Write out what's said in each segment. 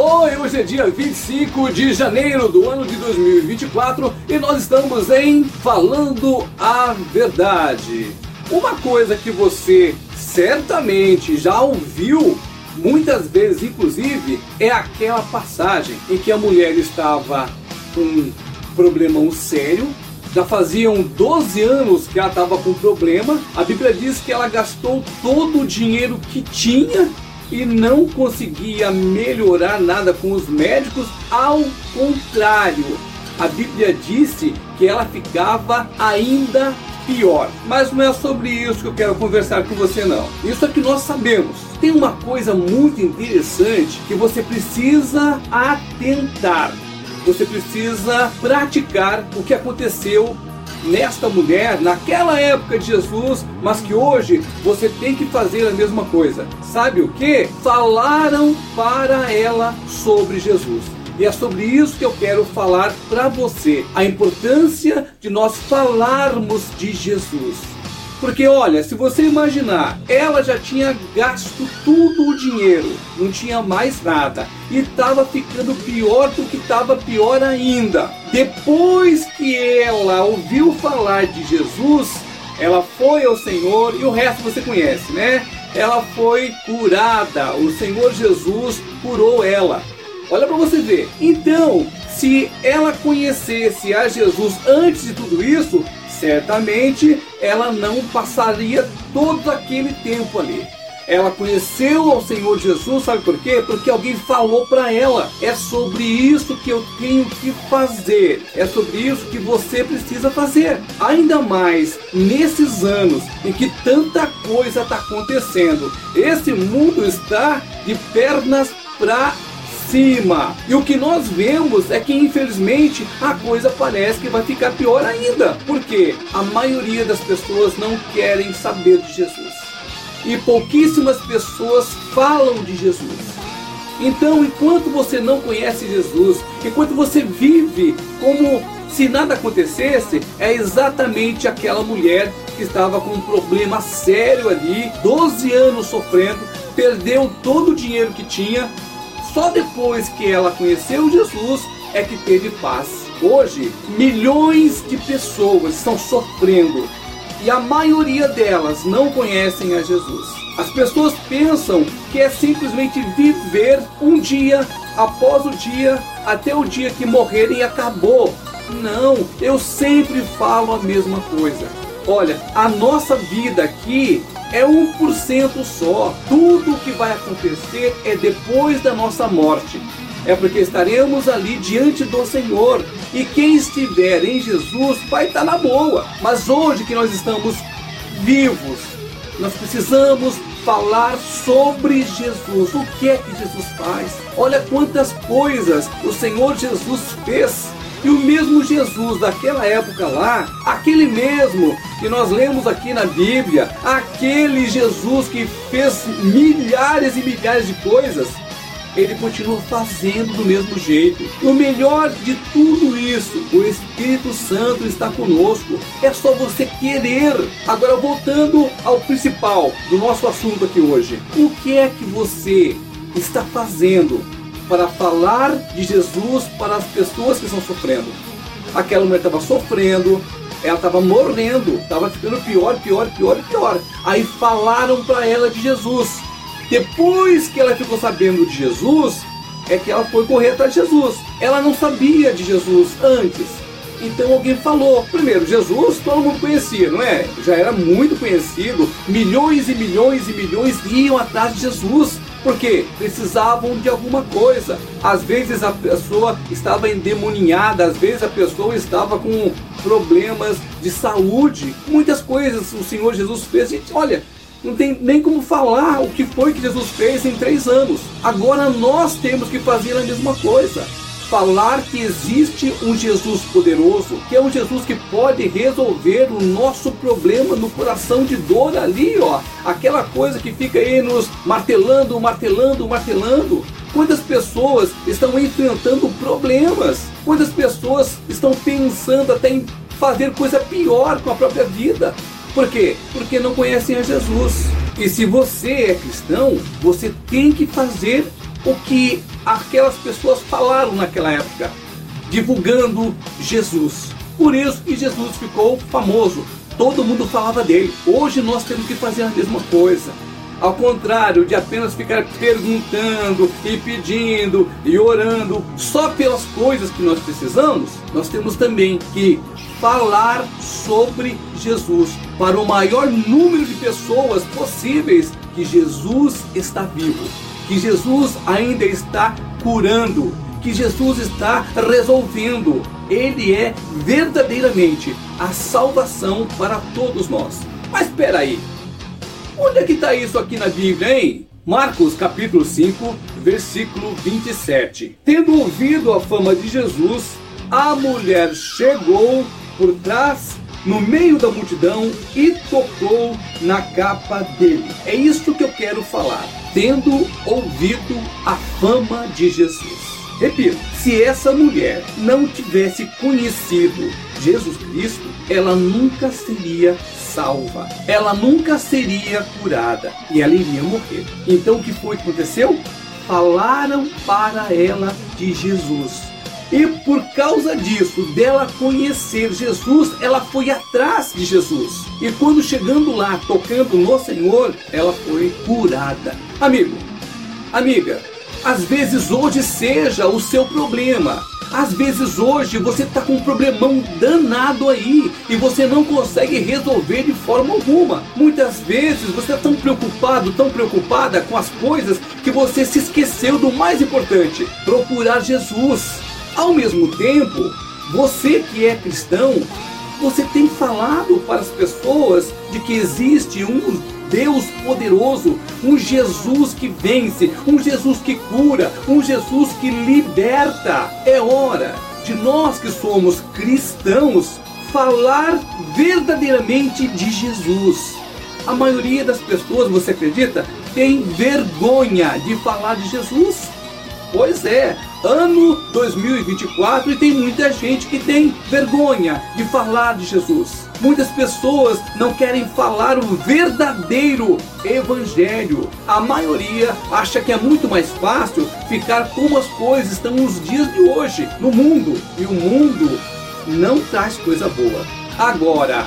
Oi, hoje é dia 25 de janeiro do ano de 2024 e nós estamos em Falando a Verdade. Uma coisa que você certamente já ouviu muitas vezes, inclusive, é aquela passagem em que a mulher estava com um problemão sério. Já faziam 12 anos que ela estava com problema. A Bíblia diz que ela gastou todo o dinheiro que tinha e não conseguia melhorar nada com os médicos. Ao contrário, a Bíblia disse que ela ficava ainda pior. Mas não é sobre isso que eu quero conversar com você não. Isso é que nós sabemos. Tem uma coisa muito interessante que você precisa atentar. Você precisa praticar o que aconteceu nesta mulher, naquela época de Jesus, mas que hoje você tem que fazer a mesma coisa. Sabe o que? Falaram para ela sobre Jesus. E é sobre isso que eu quero falar para você. A importância de nós falarmos de Jesus. Porque olha, se você imaginar, ela já tinha gasto tudo o dinheiro, não tinha mais nada e estava ficando pior do que estava pior ainda. Depois que ela ouviu falar de Jesus, ela foi ao Senhor e o resto você conhece, né? Ela foi curada. O Senhor Jesus curou ela. Olha para você ver. Então, se ela conhecesse a Jesus antes de tudo isso, certamente ela não passaria todo aquele tempo ali. Ela conheceu ao Senhor Jesus, sabe por quê? Porque alguém falou para ela. É sobre isso que eu tenho que fazer. É sobre isso que você precisa fazer. Ainda mais nesses anos em que tanta coisa está acontecendo. Esse mundo está de pernas para cima. E o que nós vemos é que infelizmente a coisa parece que vai ficar pior ainda. Porque a maioria das pessoas não querem saber de Jesus. E pouquíssimas pessoas falam de Jesus. Então, enquanto você não conhece Jesus, enquanto você vive como se nada acontecesse, é exatamente aquela mulher que estava com um problema sério ali, 12 anos sofrendo, perdeu todo o dinheiro que tinha, só depois que ela conheceu Jesus é que teve paz. Hoje, milhões de pessoas estão sofrendo e a maioria delas não conhecem a Jesus. As pessoas pensam que é simplesmente viver um dia após o dia até o dia que morrerem e acabou. Não, eu sempre falo a mesma coisa. Olha, a nossa vida aqui é 1% só. Tudo o que vai acontecer é depois da nossa morte. É porque estaremos ali diante do Senhor. E quem estiver em Jesus vai estar na boa. Mas hoje que nós estamos vivos, nós precisamos falar sobre Jesus. O que é que Jesus faz? Olha quantas coisas o Senhor Jesus fez e o mesmo Jesus daquela época lá, aquele mesmo que nós lemos aqui na Bíblia, aquele Jesus que fez milhares e milhares de coisas, ele continua fazendo do mesmo jeito. O melhor de tudo isso, o Espírito Santo está conosco. É só você querer. Agora voltando ao principal do nosso assunto aqui hoje. O que é que você está fazendo para falar de Jesus para as pessoas que estão sofrendo. Aquela mulher estava sofrendo, ela estava morrendo, estava ficando pior, pior, pior, pior. Aí falaram para ela de Jesus. Depois que ela ficou sabendo de Jesus, é que ela foi correr atrás de Jesus. Ela não sabia de Jesus antes. Então alguém falou. Primeiro, Jesus todo mundo conhecia, não é? Já era muito conhecido. Milhões e milhões e milhões iam atrás de Jesus porque precisavam de alguma coisa. Às vezes a pessoa estava endemoninhada, às vezes a pessoa estava com problemas de saúde. Muitas coisas o Senhor Jesus fez. Gente, olha, não tem nem como falar o que foi que Jesus fez em três anos. Agora nós temos que fazer a mesma coisa falar que existe um Jesus poderoso, que é um Jesus que pode resolver o nosso problema no coração de dor ali, ó. Aquela coisa que fica aí nos martelando, martelando, martelando. Quantas pessoas estão enfrentando problemas? Quantas pessoas estão pensando até em fazer coisa pior com a própria vida? Por quê? Porque não conhecem a Jesus. E se você é cristão, você tem que fazer o que aquelas pessoas falaram naquela época, divulgando Jesus. Por isso que Jesus ficou famoso. Todo mundo falava dele. Hoje nós temos que fazer a mesma coisa. Ao contrário de apenas ficar perguntando e pedindo e orando só pelas coisas que nós precisamos, nós temos também que falar sobre Jesus para o maior número de pessoas possíveis que Jesus está vivo, que Jesus ainda está curando, que Jesus está resolvendo. Ele é verdadeiramente a salvação para todos nós. Mas espera aí, onde é que está isso aqui na Bíblia, hein? Marcos capítulo 5, versículo 27. Tendo ouvido a fama de Jesus, a mulher chegou por trás, no meio da multidão e tocou na capa dele. É isso que eu quero falar. Tendo ouvido a fama de Jesus. Repito, se essa mulher não tivesse conhecido Jesus Cristo, ela nunca seria salva. Ela nunca seria curada e ela iria morrer. Então o que foi que aconteceu? Falaram para ela de Jesus. E por causa disso, dela conhecer Jesus, ela foi atrás de Jesus. E quando chegando lá, tocando no Senhor, ela foi curada. Amigo, amiga, às vezes hoje seja o seu problema. Às vezes hoje você está com um problemão danado aí e você não consegue resolver de forma alguma. Muitas vezes você está tão preocupado, tão preocupada com as coisas que você se esqueceu do mais importante: procurar Jesus. Ao mesmo tempo, você que é cristão, você tem falado para as pessoas de que existe um Deus poderoso, um Jesus que vence, um Jesus que cura, um Jesus que liberta. É hora de nós que somos cristãos falar verdadeiramente de Jesus. A maioria das pessoas, você acredita, tem vergonha de falar de Jesus. Pois é, ano 2024 e tem muita gente que tem vergonha de falar de Jesus. Muitas pessoas não querem falar o verdadeiro evangelho. A maioria acha que é muito mais fácil ficar como as coisas estão nos dias de hoje no mundo. E o mundo não traz coisa boa. Agora,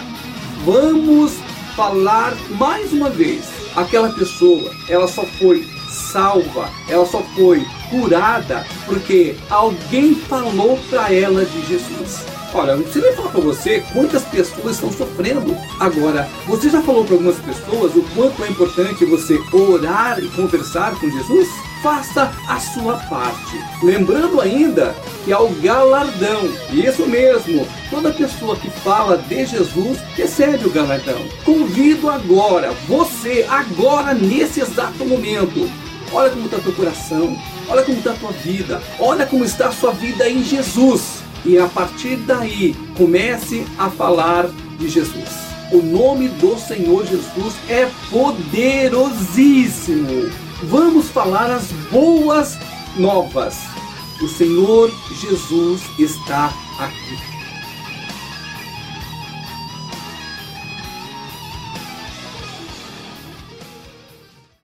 vamos falar mais uma vez. Aquela pessoa, ela só foi salva, ela só foi curada porque alguém falou para ela de Jesus. Olha, não precisa nem falar para você quantas pessoas estão sofrendo. Agora, você já falou para algumas pessoas o quanto é importante você orar e conversar com Jesus? Faça a sua parte. Lembrando ainda que há o galardão. Isso mesmo, toda pessoa que fala de Jesus recebe o galardão. Convido agora, você, agora, nesse exato momento, Olha como está teu coração, olha como está tua vida, olha como está a sua vida em Jesus. E a partir daí, comece a falar de Jesus. O nome do Senhor Jesus é poderosíssimo. Vamos falar as boas novas. O Senhor Jesus está aqui.